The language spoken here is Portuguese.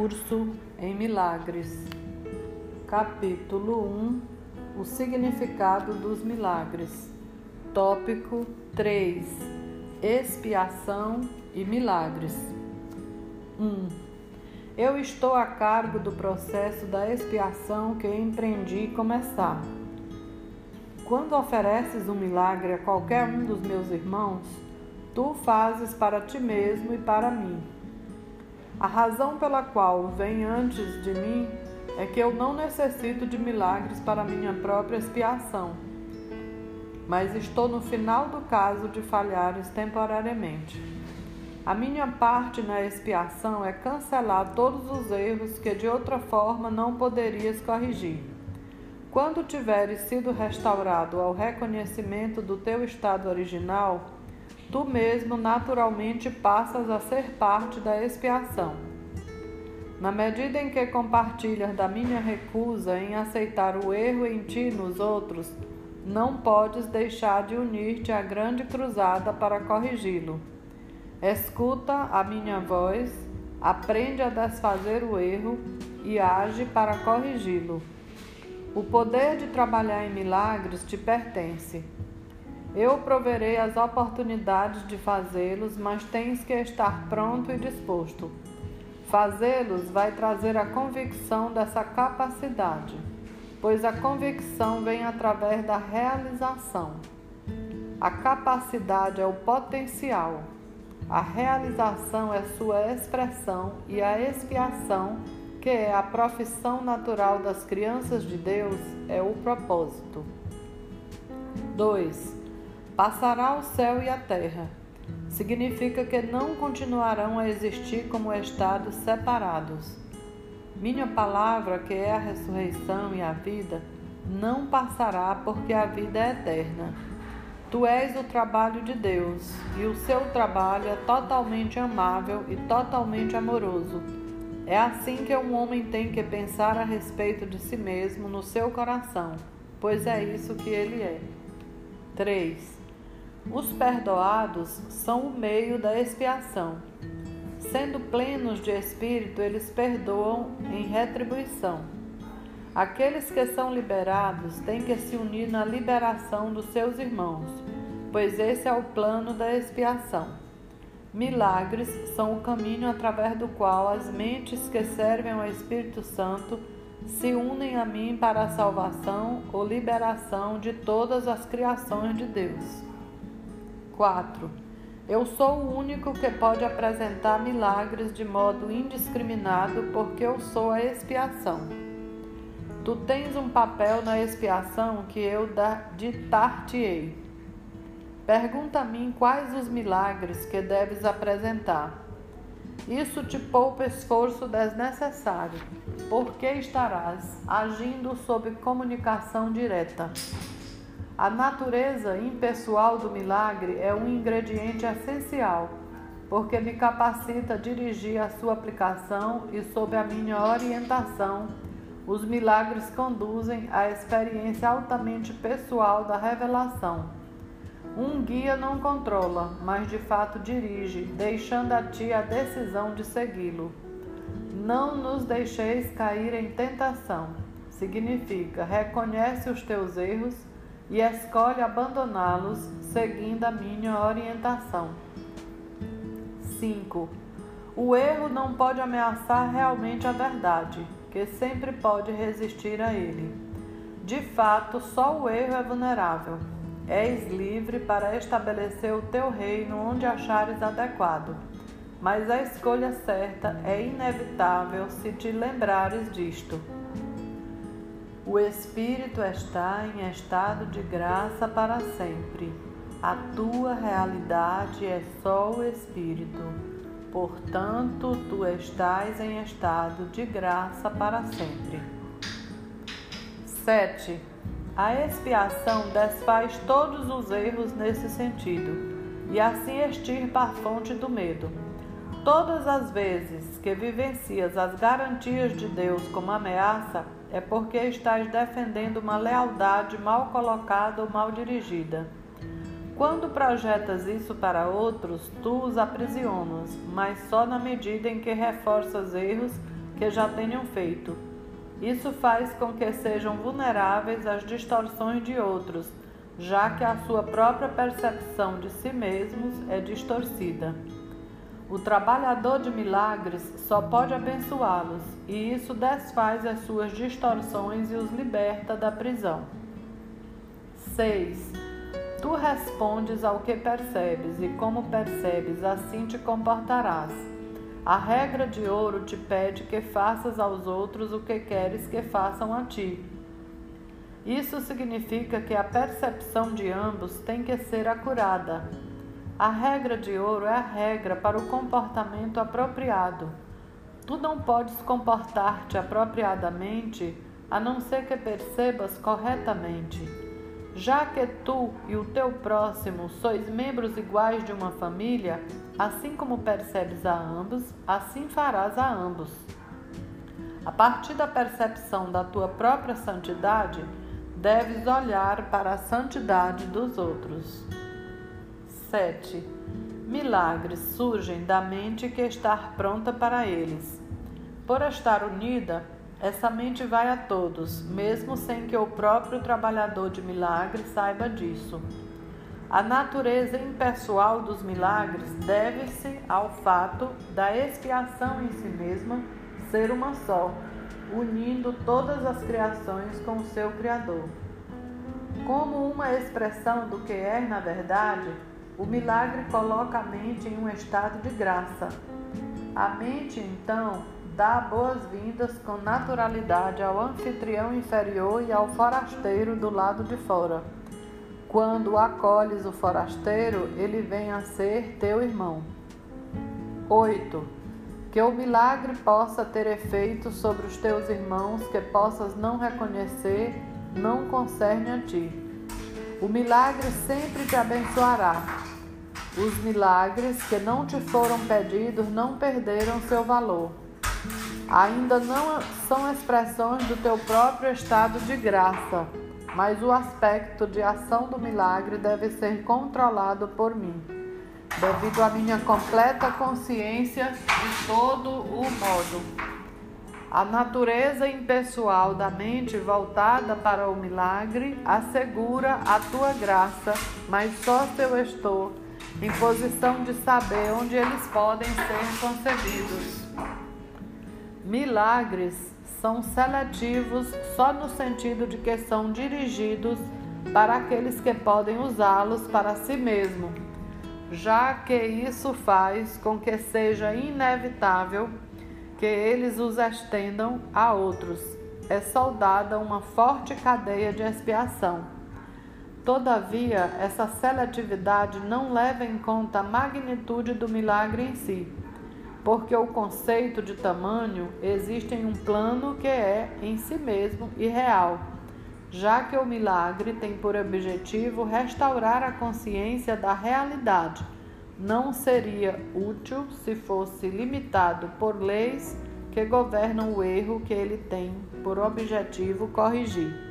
Curso em Milagres. Capítulo 1 O significado dos milagres. Tópico 3 Expiação e milagres. 1. Eu estou a cargo do processo da expiação que empreendi começar. Quando ofereces um milagre a qualquer um dos meus irmãos, tu fazes para ti mesmo e para mim a razão pela qual vem antes de mim é que eu não necessito de milagres para minha própria expiação, mas estou no final do caso de falhares temporariamente. A minha parte na expiação é cancelar todos os erros que de outra forma não poderias corrigir. Quando tiveres sido restaurado ao reconhecimento do teu estado original, tu mesmo naturalmente passas a ser parte da expiação. Na medida em que compartilhas da minha recusa em aceitar o erro em ti e nos outros, não podes deixar de unir-te à grande cruzada para corrigi-lo. Escuta a minha voz, aprende a desfazer o erro e age para corrigi-lo. O poder de trabalhar em milagres te pertence. Eu proverei as oportunidades de fazê-los, mas tens que estar pronto e disposto. Fazê-los vai trazer a convicção dessa capacidade, pois a convicção vem através da realização. A capacidade é o potencial, a realização é sua expressão e a expiação, que é a profissão natural das crianças de Deus, é o propósito. 2. Passará o céu e a terra. Significa que não continuarão a existir como estados separados. Minha palavra, que é a ressurreição e a vida, não passará porque a vida é eterna. Tu és o trabalho de Deus, e o seu trabalho é totalmente amável e totalmente amoroso. É assim que um homem tem que pensar a respeito de si mesmo no seu coração, pois é isso que ele é. 3. Os perdoados são o meio da expiação. Sendo plenos de espírito, eles perdoam em retribuição. Aqueles que são liberados têm que se unir na liberação dos seus irmãos, pois esse é o plano da expiação. Milagres são o caminho através do qual as mentes que servem ao Espírito Santo se unem a mim para a salvação ou liberação de todas as criações de Deus. 4. Eu sou o único que pode apresentar milagres de modo indiscriminado, porque eu sou a expiação. Tu tens um papel na expiação que eu ditar-te-ei. Pergunta a mim quais os milagres que deves apresentar. Isso te poupa esforço desnecessário, porque estarás agindo sob comunicação direta. A natureza impessoal do milagre é um ingrediente essencial, porque me capacita a dirigir a sua aplicação e, sob a minha orientação, os milagres conduzem à experiência altamente pessoal da revelação. Um guia não controla, mas de fato dirige, deixando a ti a decisão de segui-lo. Não nos deixeis cair em tentação. Significa, reconhece os teus erros e escolhe abandoná-los seguindo a minha orientação. 5. O erro não pode ameaçar realmente a verdade, que sempre pode resistir a ele. De fato, só o erro é vulnerável. És livre para estabelecer o teu reino onde achares adequado, mas a escolha certa é inevitável se te lembrares disto. O Espírito está em estado de graça para sempre. A tua realidade é só o Espírito. Portanto, tu estás em estado de graça para sempre. 7. A expiação desfaz todos os erros nesse sentido e assim extirpa a fonte do medo. Todas as vezes que vivencias as garantias de Deus como ameaça, é porque estás defendendo uma lealdade mal colocada ou mal dirigida. Quando projetas isso para outros, tu os aprisionas, mas só na medida em que reforças erros que já tenham feito. Isso faz com que sejam vulneráveis às distorções de outros, já que a sua própria percepção de si mesmos é distorcida. O trabalhador de milagres só pode abençoá-los, e isso desfaz as suas distorções e os liberta da prisão. 6. Tu respondes ao que percebes, e como percebes, assim te comportarás. A regra de ouro te pede que faças aos outros o que queres que façam a ti. Isso significa que a percepção de ambos tem que ser acurada a regra de ouro é a regra para o comportamento apropriado. Tu não podes comportar-te apropriadamente a não ser que percebas corretamente. Já que tu e o teu próximo sois membros iguais de uma família, assim como percebes a ambos, assim farás a ambos. A partir da percepção da tua própria santidade, deves olhar para a santidade dos outros. 7. Milagres surgem da mente que está pronta para eles. Por estar unida, essa mente vai a todos, mesmo sem que o próprio trabalhador de milagres saiba disso. A natureza impessoal dos milagres deve-se ao fato da expiação em si mesma ser uma só, unindo todas as criações com o seu Criador. Como uma expressão do que é, na verdade, o milagre coloca a mente em um estado de graça. A mente, então, dá boas-vindas com naturalidade ao anfitrião inferior e ao forasteiro do lado de fora. Quando acolhes o forasteiro, ele vem a ser teu irmão. 8. Que o milagre possa ter efeito sobre os teus irmãos que possas não reconhecer, não concerne a ti. O milagre sempre te abençoará os milagres que não te foram pedidos não perderam seu valor. Ainda não são expressões do teu próprio estado de graça, mas o aspecto de ação do milagre deve ser controlado por mim, devido à minha completa consciência de todo o modo. A natureza impessoal da mente voltada para o milagre assegura a tua graça, mas só se eu estou em posição de saber onde eles podem ser concebidos. Milagres são seletivos só no sentido de que são dirigidos para aqueles que podem usá-los para si mesmo, já que isso faz com que seja inevitável que eles os estendam a outros. É soldada uma forte cadeia de expiação. Todavia, essa seletividade não leva em conta a magnitude do milagre em si, porque o conceito de tamanho existe em um plano que é, em si mesmo, irreal, já que o milagre tem por objetivo restaurar a consciência da realidade. Não seria útil se fosse limitado por leis que governam o erro que ele tem por objetivo corrigir.